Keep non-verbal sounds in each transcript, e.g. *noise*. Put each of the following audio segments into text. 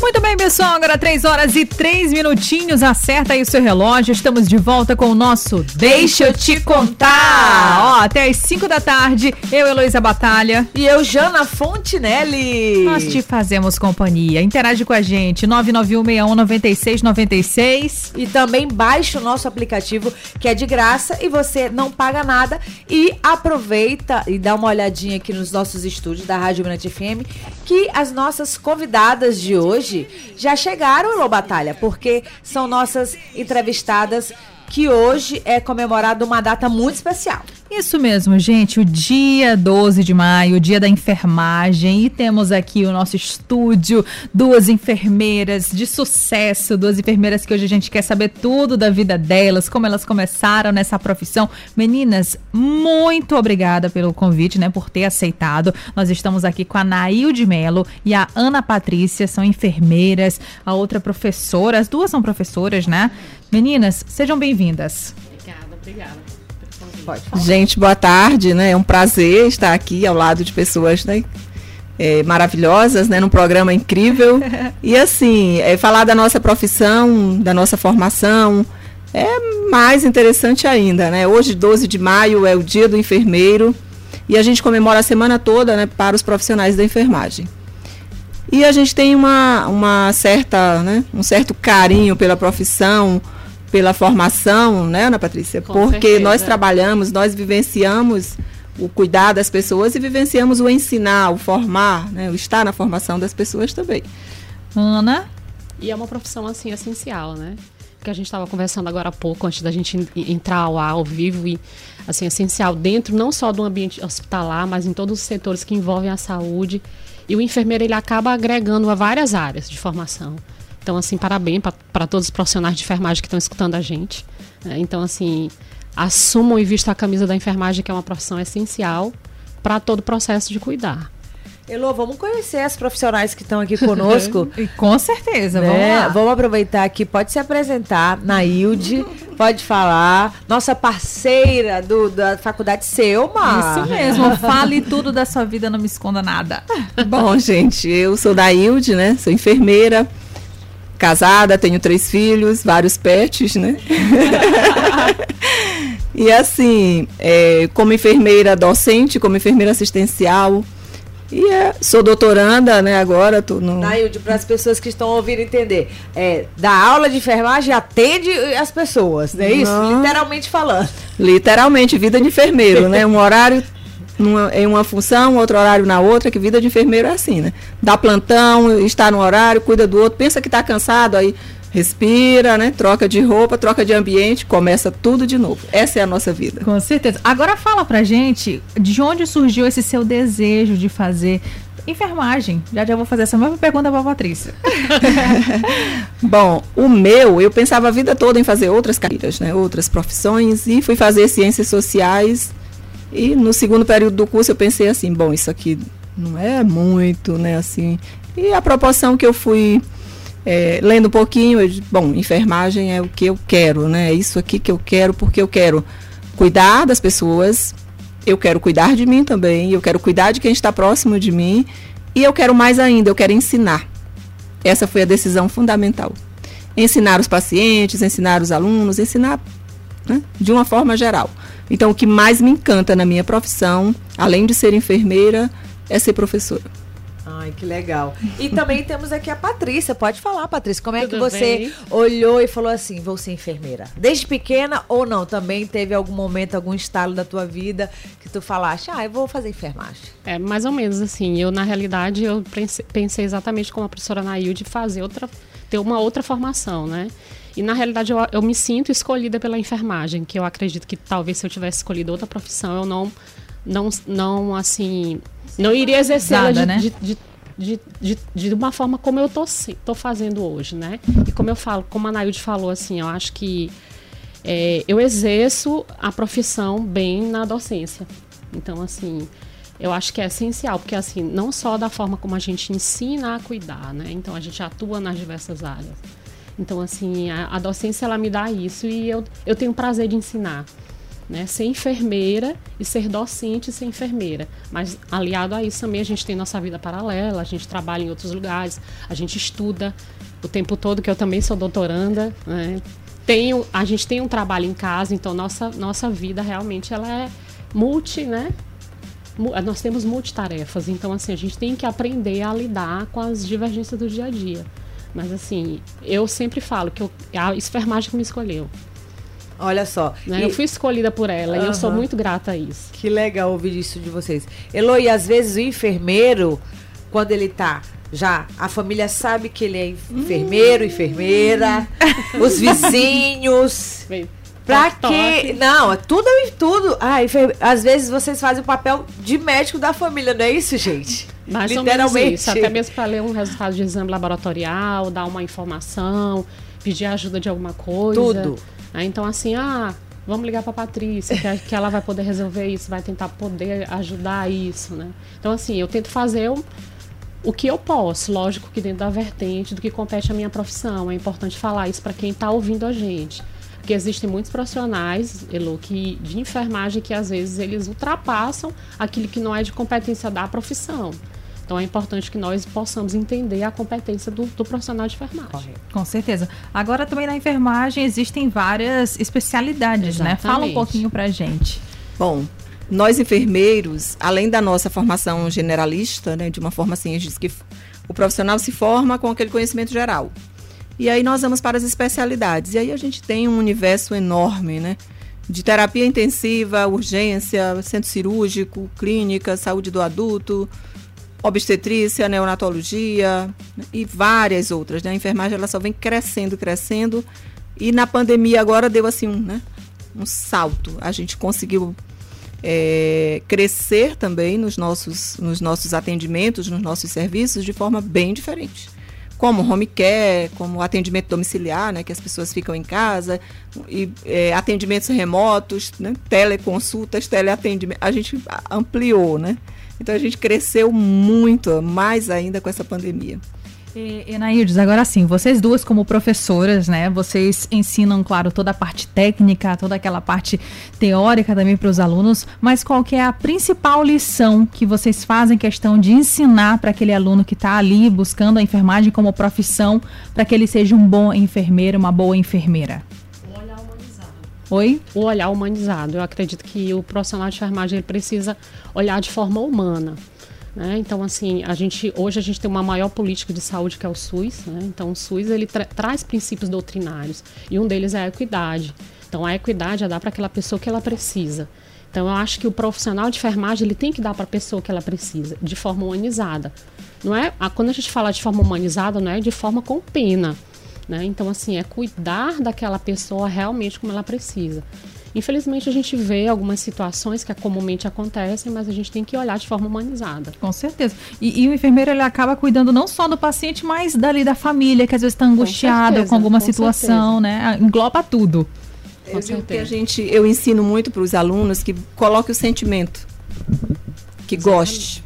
Muito bem, pessoal. Agora 3 horas e 3 minutinhos. Acerta aí o seu relógio. Estamos de volta com o nosso Deixa eu te contar. Ó, até as 5 da tarde, eu, Heloísa Batalha. E eu, Jana Fontinelli. Nós te fazemos companhia. Interage com a gente, 991619696. E também baixe o nosso aplicativo, que é de graça e você não paga nada. E aproveita e dá uma olhadinha aqui nos nossos estúdios da Rádio Mirante FM, que as nossas convidadas de hoje já chegaram, Elô Batalha, porque são nossas entrevistadas que hoje é comemorada uma data muito especial. Isso mesmo, gente. O dia 12 de maio, o dia da enfermagem. E temos aqui o nosso estúdio, duas enfermeiras de sucesso, duas enfermeiras que hoje a gente quer saber tudo da vida delas, como elas começaram nessa profissão. Meninas, muito obrigada pelo convite, né, por ter aceitado. Nós estamos aqui com a Nailde Melo e a Ana Patrícia, são enfermeiras, a outra professora, as duas são professoras, né? Meninas, sejam bem-vindas. Obrigada, obrigada. Gente, boa tarde, né? É um prazer estar aqui ao lado de pessoas, né? É, maravilhosas, né? Num programa incrível. E assim, é, falar da nossa profissão, da nossa formação, é mais interessante ainda, né? Hoje, 12 de maio, é o dia do enfermeiro e a gente comemora a semana toda, né? Para os profissionais da enfermagem. E a gente tem uma, uma certa, né? Um certo carinho pela profissão, pela formação, né, Ana Patrícia? Com Porque certeza. nós trabalhamos, nós vivenciamos o cuidar das pessoas e vivenciamos o ensinar, o formar, né, o estar na formação das pessoas também. Ana? E é uma profissão, assim, essencial, né? Que a gente estava conversando agora há pouco, antes da gente entrar ao ar, ao vivo, e, assim, essencial dentro não só do ambiente hospitalar, mas em todos os setores que envolvem a saúde. E o enfermeiro, ele acaba agregando a várias áreas de formação. Então, assim, parabéns para todos os profissionais de enfermagem que estão escutando a gente. Né? Então, assim, assumam e vistam a camisa da enfermagem, que é uma profissão essencial para todo o processo de cuidar. Elô, vamos conhecer as profissionais que estão aqui conosco. *laughs* e com certeza, né? vamos lá. Vamos aproveitar aqui, pode se apresentar, Nailde, *laughs* pode falar. Nossa parceira do, da Faculdade Selma. Isso mesmo, fale tudo da sua vida, não me esconda nada. *laughs* Bom, gente, eu sou Nailde, né? Sou enfermeira casada, tenho três filhos, vários pets, né? e assim, é, como enfermeira docente, como enfermeira assistencial, e é, sou doutoranda, né? Agora tô no. Nailde, para as pessoas que estão ouvindo entender, é, da aula de enfermagem atende as pessoas, não é isso? Literalmente falando. Literalmente, vida de enfermeiro, né? *laughs* Um horário numa, em uma função, outro horário na outra, que vida de enfermeiro é assim, né? Dá plantão, está no horário, cuida do outro, pensa que está cansado, aí respira, né? Troca de roupa, troca de ambiente, começa tudo de novo. Essa é a nossa vida. Com certeza. Agora fala pra gente de onde surgiu esse seu desejo de fazer enfermagem. Já já vou fazer essa mesma pergunta para a Patrícia. *laughs* Bom, o meu, eu pensava a vida toda em fazer outras carreiras, né? Outras profissões e fui fazer ciências sociais e no segundo período do curso eu pensei assim, bom, isso aqui não é muito, né, assim. E a proporção que eu fui é, lendo um pouquinho, eu, bom, enfermagem é o que eu quero, né? É isso aqui que eu quero, porque eu quero cuidar das pessoas, eu quero cuidar de mim também, eu quero cuidar de quem está próximo de mim, e eu quero mais ainda, eu quero ensinar. Essa foi a decisão fundamental. Ensinar os pacientes, ensinar os alunos, ensinar né, de uma forma geral. Então, o que mais me encanta na minha profissão, além de ser enfermeira, é ser professora. Ai, que legal. E também *laughs* temos aqui a Patrícia. Pode falar, Patrícia, como é Tudo que você bem? olhou e falou assim: vou ser enfermeira? Desde pequena ou não? Também teve algum momento, algum estalo da tua vida que tu falaste, ah, eu vou fazer enfermagem? É, mais ou menos assim. Eu, na realidade, eu pensei exatamente como a professora Nailde fazer outra, ter uma outra formação, né? E na realidade eu, eu me sinto escolhida pela enfermagem, que eu acredito que talvez se eu tivesse escolhido outra profissão, eu não, não, não assim, não iria exercê-la de, né? de, de de, de, de uma forma como eu tô, tô fazendo hoje, né? E como eu falo, como a Nailde falou, assim, eu acho que é, eu exerço a profissão bem na docência. Então, assim, eu acho que é essencial, porque, assim, não só da forma como a gente ensina a cuidar, né? Então, a gente atua nas diversas áreas. Então, assim, a, a, docência ela me dá isso e eu, eu tenho prazer de ensinar. Né, ser enfermeira e ser docente e ser enfermeira. Mas aliado a isso também a gente tem nossa vida paralela, a gente trabalha em outros lugares, a gente estuda o tempo todo, que eu também sou doutoranda, né? Tenho, a gente tem um trabalho em casa, então nossa, nossa vida realmente ela é multi, né? Nós temos multitarefas, então assim, a gente tem que aprender a lidar com as divergências do dia a dia. Mas assim, eu sempre falo que eu, a enfermagem que me escolheu. Olha só. Né? E... Eu fui escolhida por ela uhum. e eu sou muito grata a isso. Que legal ouvir isso de vocês. Elo, e às vezes o enfermeiro, quando ele tá já, a família sabe que ele é enfermeiro, hum. enfermeira, *laughs* os vizinhos. Pra quê? Não, é tudo tudo. Ah, enfer... às vezes vocês fazem o papel de médico da família, não é isso, gente? Mais Literalmente. Isso, até mesmo para ler um resultado de exame laboratorial, dar uma informação, pedir ajuda de alguma coisa. Tudo. Então, assim, ah, vamos ligar para Patrícia, que, que ela vai poder resolver isso, vai tentar poder ajudar isso, né? Então, assim, eu tento fazer o, o que eu posso, lógico que dentro da vertente do que compete à minha profissão. É importante falar isso para quem está ouvindo a gente. Porque existem muitos profissionais, Elo, que, de enfermagem que às vezes eles ultrapassam aquilo que não é de competência da profissão. Então é importante que nós possamos entender a competência do, do profissional de enfermagem. Com certeza. Agora também na enfermagem existem várias especialidades, Exatamente. né? Fala um pouquinho pra gente. Bom, nós enfermeiros, além da nossa formação generalista, né, de uma forma assim, a gente diz que o profissional se forma com aquele conhecimento geral. E aí nós vamos para as especialidades. E aí a gente tem um universo enorme, né? De terapia intensiva, urgência, centro cirúrgico, clínica, saúde do adulto, obstetrícia, neonatologia né, e várias outras. Né? A enfermagem ela só vem crescendo, crescendo. E na pandemia agora deu assim um, né, um salto. A gente conseguiu é, crescer também nos nossos, nos nossos atendimentos, nos nossos serviços de forma bem diferente. Como home care, como atendimento domiciliar, né, que as pessoas ficam em casa, e é, atendimentos remotos, né, teleconsultas, teleatendimento. A gente ampliou, né? Então a gente cresceu muito, mais ainda com essa pandemia. Enaildes, agora sim, vocês duas como professoras, né? Vocês ensinam, claro, toda a parte técnica, toda aquela parte teórica também para os alunos, mas qual que é a principal lição que vocês fazem questão de ensinar para aquele aluno que está ali buscando a enfermagem como profissão, para que ele seja um bom enfermeiro, uma boa enfermeira? Oi? O olhar humanizado. Eu acredito que o profissional de enfermagem ele precisa olhar de forma humana. Né? Então, assim, a gente, hoje a gente tem uma maior política de saúde que é o SUS. Né? Então, o SUS ele tra traz princípios doutrinários e um deles é a equidade. Então, a equidade é dar para aquela pessoa que ela precisa. Então, eu acho que o profissional de enfermagem ele tem que dar para a pessoa que ela precisa, de forma humanizada. Não é, quando a gente fala de forma humanizada, não é de forma com pena. Né? Então, assim, é cuidar daquela pessoa realmente como ela precisa. Infelizmente, a gente vê algumas situações que comumente acontecem, mas a gente tem que olhar de forma humanizada. Com certeza. E, e o enfermeiro ele acaba cuidando não só do paciente, mas dali da família, que às vezes está angustiada com, certeza, com alguma com situação, certeza. né? Engloba tudo. Eu digo que a gente, eu ensino muito para os alunos que coloque o sentimento, que Exatamente. goste.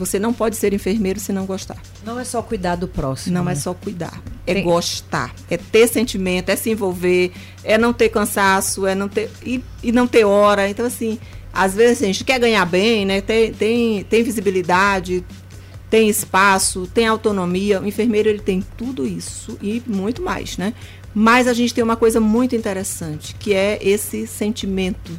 Você não pode ser enfermeiro se não gostar. Não é só cuidar do próximo. Não é né? é só cuidar. É Tem... gostar. É ter sentimento, é se envolver, é não ter cansaço, é não ter. E, e não ter hora. Então, assim, às vezes a gente quer ganhar bem, né? Tem, tem, tem visibilidade, tem espaço, tem autonomia. O enfermeiro ele tem tudo isso e muito mais, né? Mas a gente tem uma coisa muito interessante, que é esse sentimento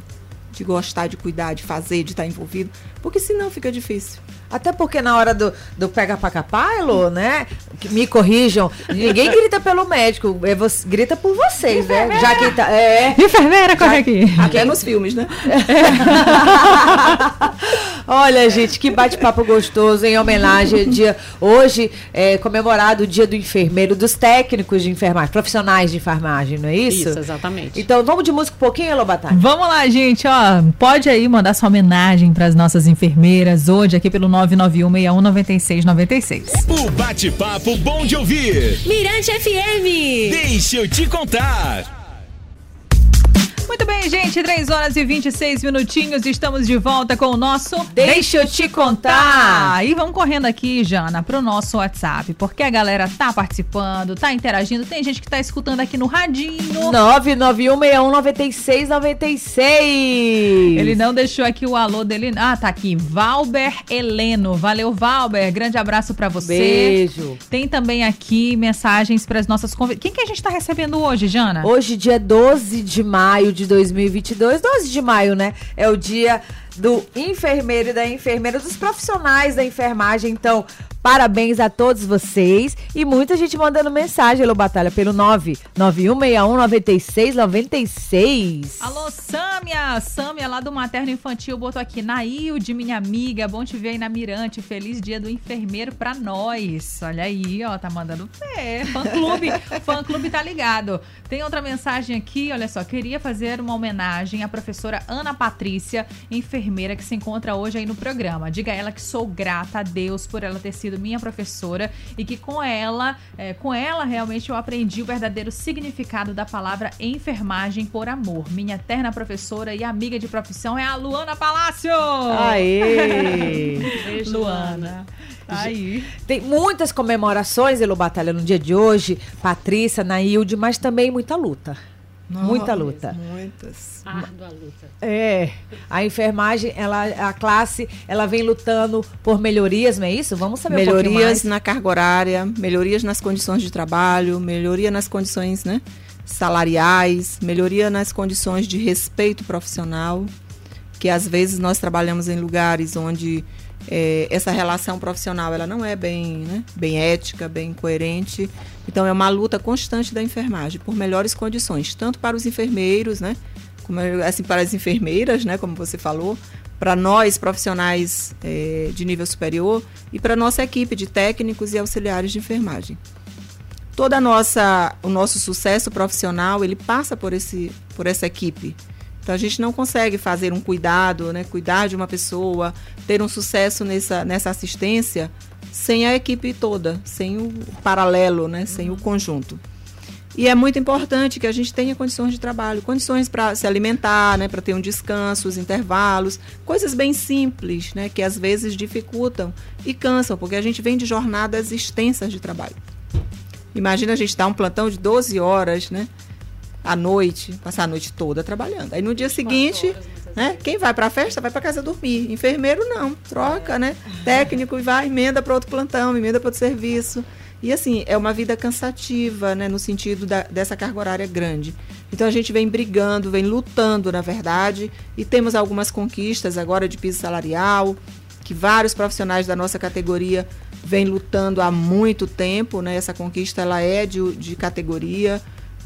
de gostar, de cuidar, de fazer, de estar envolvido, porque senão fica difícil. Até porque na hora do, do pega pra capalo, né? Me corrijam, ninguém grita pelo médico, é você, grita por vocês, né? Já que tá. É, Enfermeira, corre aqui. Até nos filmes, né? *laughs* Olha, gente, que bate-papo gostoso em homenagem ao dia. Hoje é comemorado o dia do enfermeiro, dos técnicos de enfermagem, profissionais de enfermagem, não é isso? Isso, exatamente. Então vamos de música um pouquinho, Elobatá? Vamos lá, gente, ó. Pode aí mandar sua homenagem para as nossas enfermeiras hoje aqui pelo 991619696. O bate-papo bom de ouvir. Mirante FM. Deixa eu te contar. Muito bem, gente, 3 horas e 26 minutinhos, estamos de volta com o nosso Deixa eu te contar. E vamos correndo aqui, Jana, pro nosso WhatsApp, porque a galera tá participando, tá interagindo, tem gente que tá escutando aqui no radinho. 991619696. Ele não deixou aqui o alô dele. Ah, tá aqui. Valber Heleno. Valeu, Valber. Grande abraço pra você. Beijo. Tem também aqui mensagens para as nossas convidadas. Quem que a gente tá recebendo hoje, Jana? Hoje, dia 12 de maio de 2022, 12 de maio, né? É o dia do enfermeiro e da enfermeira, dos profissionais da enfermagem. Então, parabéns a todos vocês. E muita gente mandando mensagem, Elô Batalha, pelo 991619696. Alô, Sâmia! Sâmia, lá do Materno Infantil, botou aqui. Nailde, minha amiga, bom te ver aí na Mirante. Feliz dia do enfermeiro pra nós. Olha aí, ó, tá mandando fé. Fã clube, *laughs* fã clube tá ligado. Tem outra mensagem aqui, olha só. Queria fazer uma homenagem à professora Ana Patrícia, enfermeira que se encontra hoje aí no programa. Diga a ela que sou grata a Deus por ela ter sido minha professora e que com ela, é, com ela realmente eu aprendi o verdadeiro significado da palavra enfermagem por amor. Minha eterna professora e amiga de profissão é a Luana Palácio. Aê! *laughs* Beijo, Luana. Aí. Tem muitas comemorações, Elô Batalha, no dia de hoje. Patrícia, Nailde, mas também muita luta. Muita luta. Muitas. Árdua luta. É, a enfermagem, ela, a classe, ela vem lutando por melhorias, não é isso? Vamos saber um melhorias mais. na carga horária, melhorias nas condições de trabalho, melhoria nas condições né, salariais, melhoria nas condições de respeito profissional, que às vezes nós trabalhamos em lugares onde eh, essa relação profissional ela não é bem, né, bem ética, bem coerente. Então é uma luta constante da enfermagem por melhores condições, tanto para os enfermeiros, né, como, assim para as enfermeiras, né, como você falou, para nós profissionais eh, de nível superior e para nossa equipe de técnicos e auxiliares de enfermagem. Toda nossa o nosso sucesso profissional ele passa por esse por essa equipe. Então a gente não consegue fazer um cuidado, né, cuidar de uma pessoa, ter um sucesso nessa nessa assistência sem a equipe toda, sem o paralelo, né, sem o conjunto. E é muito importante que a gente tenha condições de trabalho, condições para se alimentar, né, para ter um descanso, os intervalos, coisas bem simples, né, que às vezes dificultam e cansam, porque a gente vem de jornadas extensas de trabalho. Imagina a gente dar um plantão de 12 horas, né, à noite, passar a noite toda trabalhando. Aí no dia seguinte, né, quem vai para a festa vai para casa dormir. Enfermeiro não, troca, né, técnico e vai emenda para outro plantão, emenda para outro serviço. E assim, é uma vida cansativa, né, no sentido da, dessa carga horária grande. Então a gente vem brigando, vem lutando, na verdade, e temos algumas conquistas agora de piso salarial, que vários profissionais da nossa categoria vêm lutando há muito tempo, né? Essa conquista ela é de, de categoria.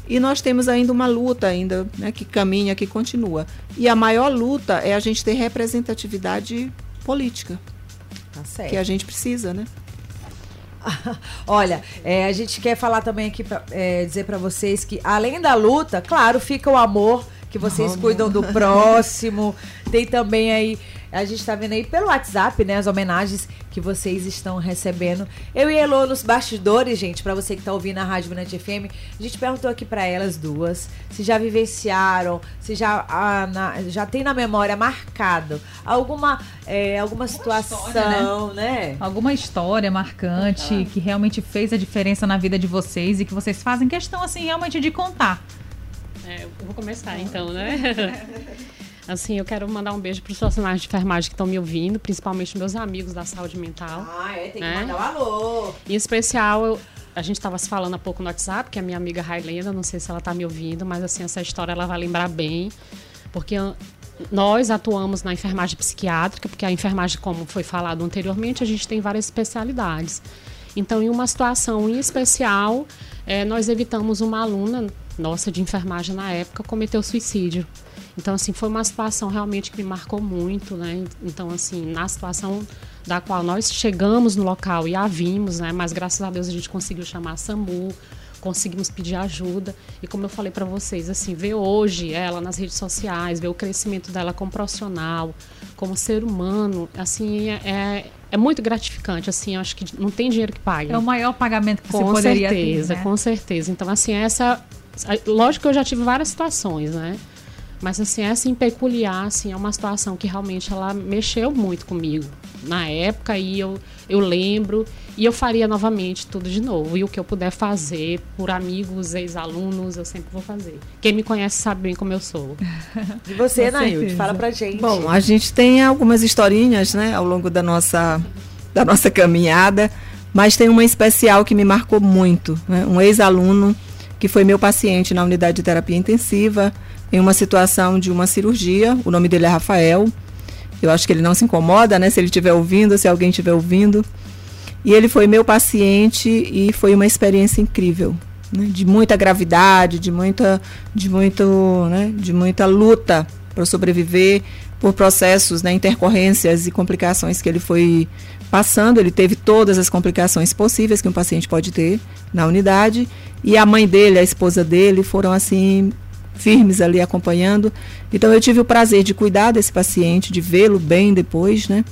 E nós temos ainda uma luta ainda, né, que caminha, que continua. E a maior luta é a gente ter representatividade política, Tá certo. que a gente precisa, né? *laughs* Olha, é, a gente quer falar também aqui, pra, é, dizer pra vocês que além da luta, claro, fica o amor que vocês cuidam do próximo. *laughs* Tem também aí, a gente tá vendo aí pelo WhatsApp, né, as homenagens que vocês estão recebendo. Eu e Elô nos bastidores, gente, pra você que tá ouvindo a Rádio Mirante FM, a gente perguntou aqui pra elas duas se já vivenciaram, se já, ah, na- já tem na memória marcado alguma, é, alguma situação, né? Alguma história marcante que realmente fez a diferença na vida de vocês e que vocês fazem questão, assim, realmente de contar. É, eu vou começar então, né? *laughs* Assim, eu quero mandar um beijo para os profissionais de enfermagem que estão me ouvindo, principalmente meus amigos da saúde mental. Ah, é, tem que É? mandar um alô. Em especial, eu- a gente estava se falando há pouco no WhatsApp, que é a minha amiga Railena, não sei se ela está me ouvindo, mas assim, essa história ela vai lembrar bem, porque nós atuamos na enfermagem psiquiátrica, porque a enfermagem, como foi falado anteriormente, a gente tem várias especialidades. Então, em uma situação em especial, eh, nós evitamos uma aluna nossa de enfermagem na época cometer o suicídio. Então, assim, foi uma situação realmente que me marcou muito, né? Então, assim, na situação da qual nós chegamos no local e a vimos, né? Mas graças a Deus a gente conseguiu chamar a SAMU, conseguimos pedir ajuda. E como eu falei para vocês, assim, ver hoje ela nas redes sociais, ver o crescimento dela como profissional, como ser humano, assim, é, é muito gratificante, assim, acho que não tem dinheiro que pague. É o maior pagamento que você Com poderia certeza, ter, né? com certeza. Então, assim, essa. Lógico que eu já tive várias situações, né? Mas assim, essa em peculiar, assim, é uma situação que realmente ela mexeu muito comigo na época e eu, eu lembro e eu faria novamente tudo de novo. E o que eu puder fazer por amigos, ex-alunos, eu sempre vou fazer. Quem me conhece sabe bem como eu sou. *laughs* E você, Nailde, fala pra gente. Bom, a gente tem algumas historinhas, né, ao longo da nossa, da nossa caminhada, mas tem uma especial que me marcou muito. Né? Um ex-aluno que foi meu paciente na unidade de terapia intensiva, em uma situação de uma cirurgia. O nome dele é Rafael. Eu acho que ele não se incomoda, né? Se ele estiver ouvindo, se alguém estiver ouvindo. E ele foi meu paciente e foi uma experiência incrível, né? de muita gravidade, de muita, de muito, né? de muita luta para sobreviver por processos, né? intercorrências e complicações que ele foi passando. Ele teve todas as complicações possíveis que um paciente pode ter na unidade e a mãe dele, a esposa dele, foram assim firmes ali acompanhando. Então eu tive o prazer de cuidar desse paciente, de vê-lo bem depois, né?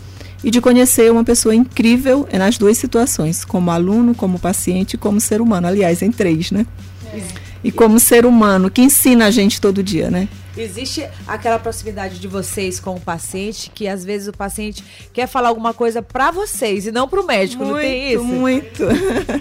e de conhecer uma pessoa incrível nas duas situações, como aluno, como paciente como ser humano. Aliás, em três, né? É. E como ser humano, que ensina a gente todo dia, né? Existe aquela proximidade de vocês com o paciente, que às vezes o paciente quer falar alguma coisa para vocês e não para o médico, muito, não tem isso? Muito.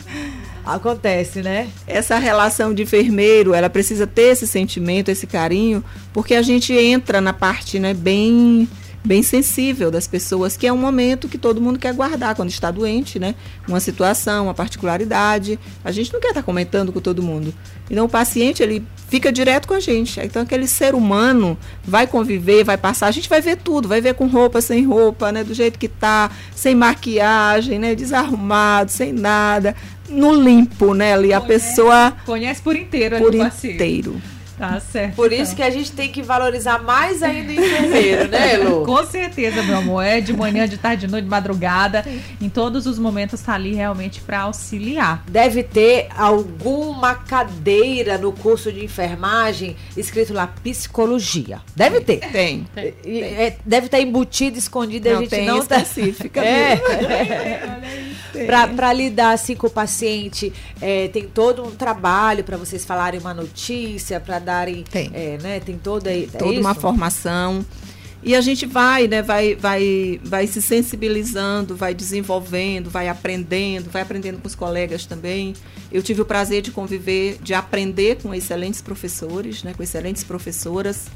*laughs* Acontece, né? Essa relação de enfermeiro, ela precisa ter esse sentimento, esse carinho, porque a gente entra na parte, né, bem bem sensível das pessoas, que é um momento que todo mundo quer guardar quando está doente, né? Uma situação, uma particularidade. A gente não quer estar comentando com todo mundo. Então o paciente, ele fica direto com a gente. Então aquele ser humano vai conviver, vai passar, a gente vai ver tudo, vai ver com roupa, sem roupa, né? Do jeito que tá, sem maquiagem, né? Desarrumado, sem nada. No limpo, né? Ali conhece, a pessoa. Conhece por inteiro por inteiro. Tá certo. Por isso então. que a gente tem que valorizar mais ainda o enfermeiro, né, Lu? *laughs* Com certeza, meu amor. É de manhã, de tarde, de noite, de madrugada. Em todos os momentos tá ali realmente para auxiliar. Deve ter alguma cadeira no curso de enfermagem escrito lá psicologia. Deve ter. Tem. tem, tem. É, deve estar tá embutido, escondido, não, a gente tem não tá específica. *laughs* É. *laughs* Para lidar assim com o paciente, é, tem todo um trabalho para vocês falarem uma notícia, para darem. Tem. É, né, tem toda, é toda uma formação. E a gente vai, né, vai, vai, vai se sensibilizando, vai desenvolvendo, vai aprendendo, vai aprendendo com os colegas também. Eu tive o prazer de conviver, de aprender com excelentes professores, né, com excelentes professoras.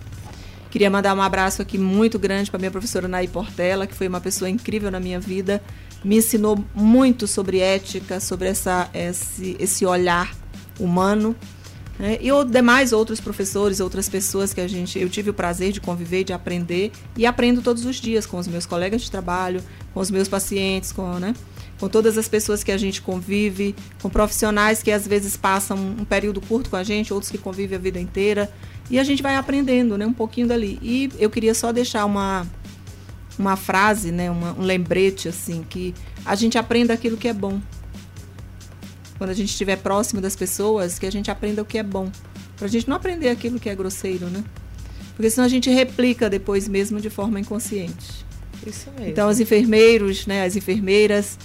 Queria mandar um abraço aqui muito grande para minha professora Naí Portela, que foi uma pessoa incrível na minha vida. Me ensinou muito sobre ética, sobre essa, esse, esse olhar humano. Né? E os demais outros professores, outras pessoas que a gente, eu tive o prazer de conviver, de aprender e aprendo todos os dias com os meus colegas de trabalho, com os meus pacientes, com, né? com todas as pessoas que a gente convive, com profissionais que às vezes passam um período curto com a gente, outros que convivem a vida inteira. E a gente vai aprendendo né, um pouquinho dali. E eu queria só deixar uma, uma frase, né, uma, um lembrete, assim, que a gente aprenda aquilo que é bom quando a gente estiver próximo das pessoas, que a gente aprenda o que é bom. Para a gente não aprender aquilo que é grosseiro, né? Porque senão a gente replica depois mesmo de forma inconsciente. Isso mesmo. Então, os enfermeiros, né, as enfermeiras,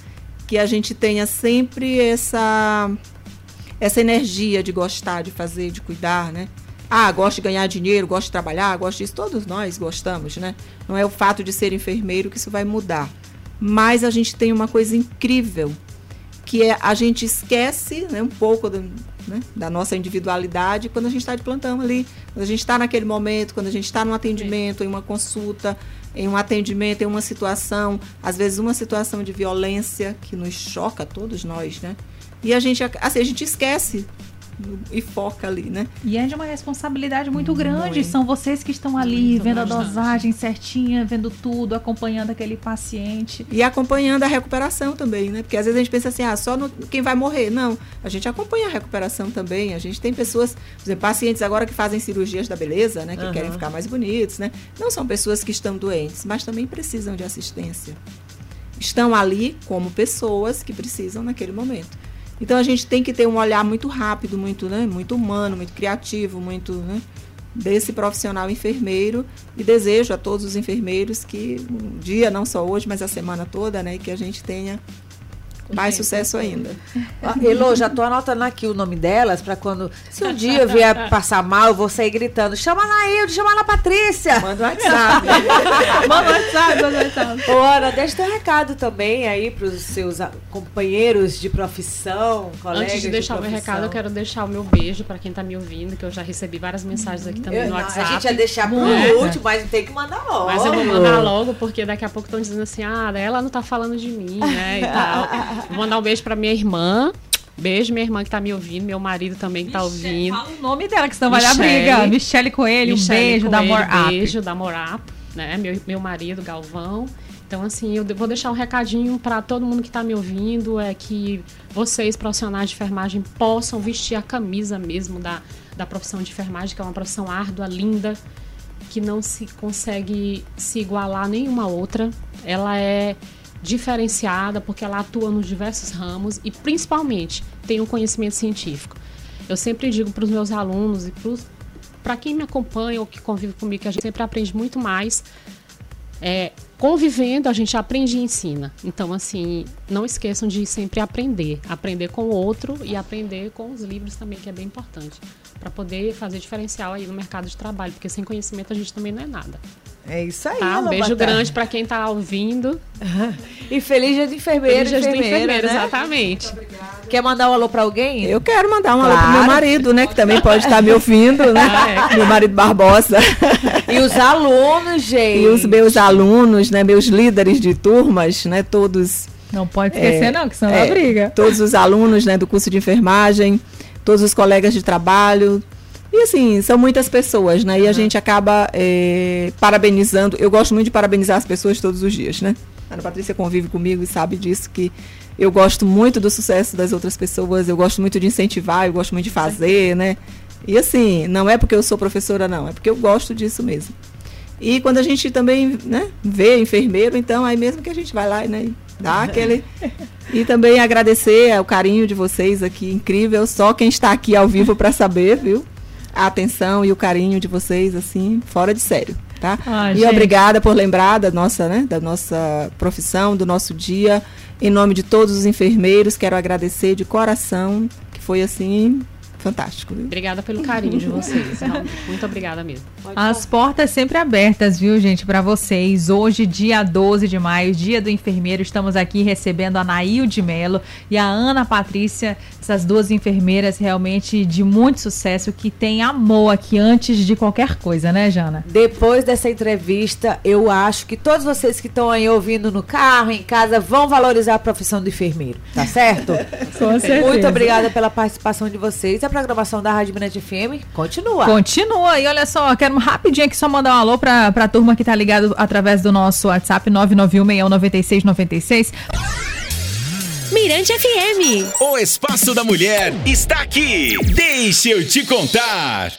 que a gente tenha sempre essa, essa energia de gostar, de fazer, de cuidar, né? Ah, gosto de ganhar dinheiro, gosto de trabalhar, gosto disso. Todos nós gostamos, né? Não é o fato de ser enfermeiro que isso vai mudar. Mas a gente tem uma coisa incrível que é, a gente esquece né, um pouco do, né, da nossa individualidade quando a gente está de plantão ali, quando a gente está naquele momento, quando a gente está num atendimento, em uma consulta, em um atendimento, em uma situação, às vezes uma situação de violência que nos choca todos nós, né? E a gente, assim, a gente esquece e foca ali, né? E é de uma responsabilidade muito grande. Muito. São vocês que estão ali muito vendo bastante. a dosagem certinha, vendo tudo, acompanhando aquele paciente. E acompanhando a recuperação também, né? Porque às vezes a gente pensa assim, ah, só no, quem vai morrer. Não, a gente acompanha a recuperação também. A gente tem pessoas, por exemplo, pacientes agora que fazem cirurgias da beleza, né? Que uhum. querem ficar mais bonitos, né? Não são pessoas que estão doentes, mas também precisam de assistência. Estão ali como pessoas que precisam naquele momento. Então a gente tem que ter um olhar muito rápido, muito, né, muito humano, muito criativo, muito né, desse profissional enfermeiro. E desejo a todos os enfermeiros que um dia, não só hoje, mas a semana toda, né, que a gente tenha mais sucesso ainda. Elô, já tô anotando aqui o nome delas pra quando. Se um dia eu vier passar mal, eu vou sair gritando: chama a Nailde, chama a Ana Patrícia. Manda um WhatsApp. *laughs* Manda um WhatsApp, manda um WhatsApp. Ô, Ana, deixa teu recado também aí pros seus ah, companheiros de profissão, colegas. Antes de deixar o meu recado, eu quero deixar o meu beijo pra quem tá me ouvindo, que eu já recebi várias mensagens aqui também Eu- no WhatsApp. A gente ia deixar pro É. último, mas tem que mandar logo. Mas eu vou mandar logo, porque daqui a pouco estão dizendo assim, ah, ela não tá falando de mim, né, e tal. *laughs* Vou mandar um beijo pra minha irmã. Beijo, minha irmã que tá me ouvindo, meu marido também que tá ouvindo. Fala o nome dela, que senão vai dar Michele. briga. Michele Coelho, um Michele beijo da Coelho, More Up. Beijo da Morap, né? Meu, meu marido, Galvão. Então, assim, eu vou deixar um recadinho para todo mundo que está me ouvindo, é que vocês, profissionais de enfermagem, possam vestir a camisa mesmo da, da profissão de enfermagem, que é uma profissão árdua, linda, que não se consegue se igualar a nenhuma outra. Ela é diferenciada porque ela atua nos diversos ramos e, principalmente, tem um conhecimento científico. Eu sempre digo para os meus alunos e para quem me acompanha ou que convive comigo, que a gente sempre aprende muito mais. É, convivendo, a gente aprende e ensina. Então, assim, não esqueçam de sempre aprender. Aprender com o outro e aprender com os livros também, que é bem importante. Para poder fazer diferencial aí no mercado de trabalho, porque sem conhecimento a gente também não é nada. É isso aí, Tá? Um beijo grande para quem tá ouvindo. *laughs* E feliz dia do enfermeiro, Feliz dia enfermeira, enfermeiro, né? exatamente. Quer mandar um alô pra alguém? Eu quero mandar um alô pro meu Claro. marido, né? Que também pode estar me ouvindo, né? Ah, Meu marido Barbosa. E os alunos, gente. E os meus alunos, né? Meus líderes de turmas, né? Todos Não pode esquecer, É, não, que senão é, briga. todos os alunos né, do curso de enfermagem, todos os colegas de trabalho. E assim, são muitas pessoas, né? E a gente acaba é, parabenizando. Eu gosto muito de parabenizar as pessoas todos os dias, né? A Ana Patrícia convive comigo e sabe disso, que eu gosto muito do sucesso das outras pessoas, eu gosto muito de incentivar, eu gosto muito de fazer, né? E assim, não é porque eu sou professora, não, é porque eu gosto disso mesmo. E quando a gente também né, vê enfermeiro, então aí mesmo que a gente vai lá né, e dá aquele. E também agradecer o carinho de vocês aqui, incrível. Só quem está aqui ao vivo para saber, viu? A atenção e o carinho de vocês, assim, fora de sério, tá? Ah, e gente. obrigada por lembrar da nossa, né, da nossa profissão, do nosso dia. Em nome de todos os enfermeiros, quero agradecer de coração, que foi assim fantástico, viu? Obrigada pelo carinho de vocês. *laughs* Muito obrigada mesmo. As portas sempre abertas, viu, gente, para vocês. Hoje, dia 12 de maio, dia do enfermeiro, estamos aqui recebendo a Nailde Melo e a Ana Patrícia, essas duas enfermeiras realmente de muito sucesso, que tem amor aqui antes de qualquer coisa, né, Jana? Depois dessa entrevista, eu acho que todos vocês que estão aí ouvindo no carro, em casa, vão valorizar a profissão do enfermeiro, tá certo? *laughs* Com certeza. Muito obrigada pela participação de vocês. A programação da Rádio Mirante FM continua. Continua. E olha só, quero rapidinho aqui só mandar um alô pra, pra turma que tá ligado através do nosso WhatsApp 991619696. Mirante FM. O Espaço da Mulher está aqui. Deixa eu te contar.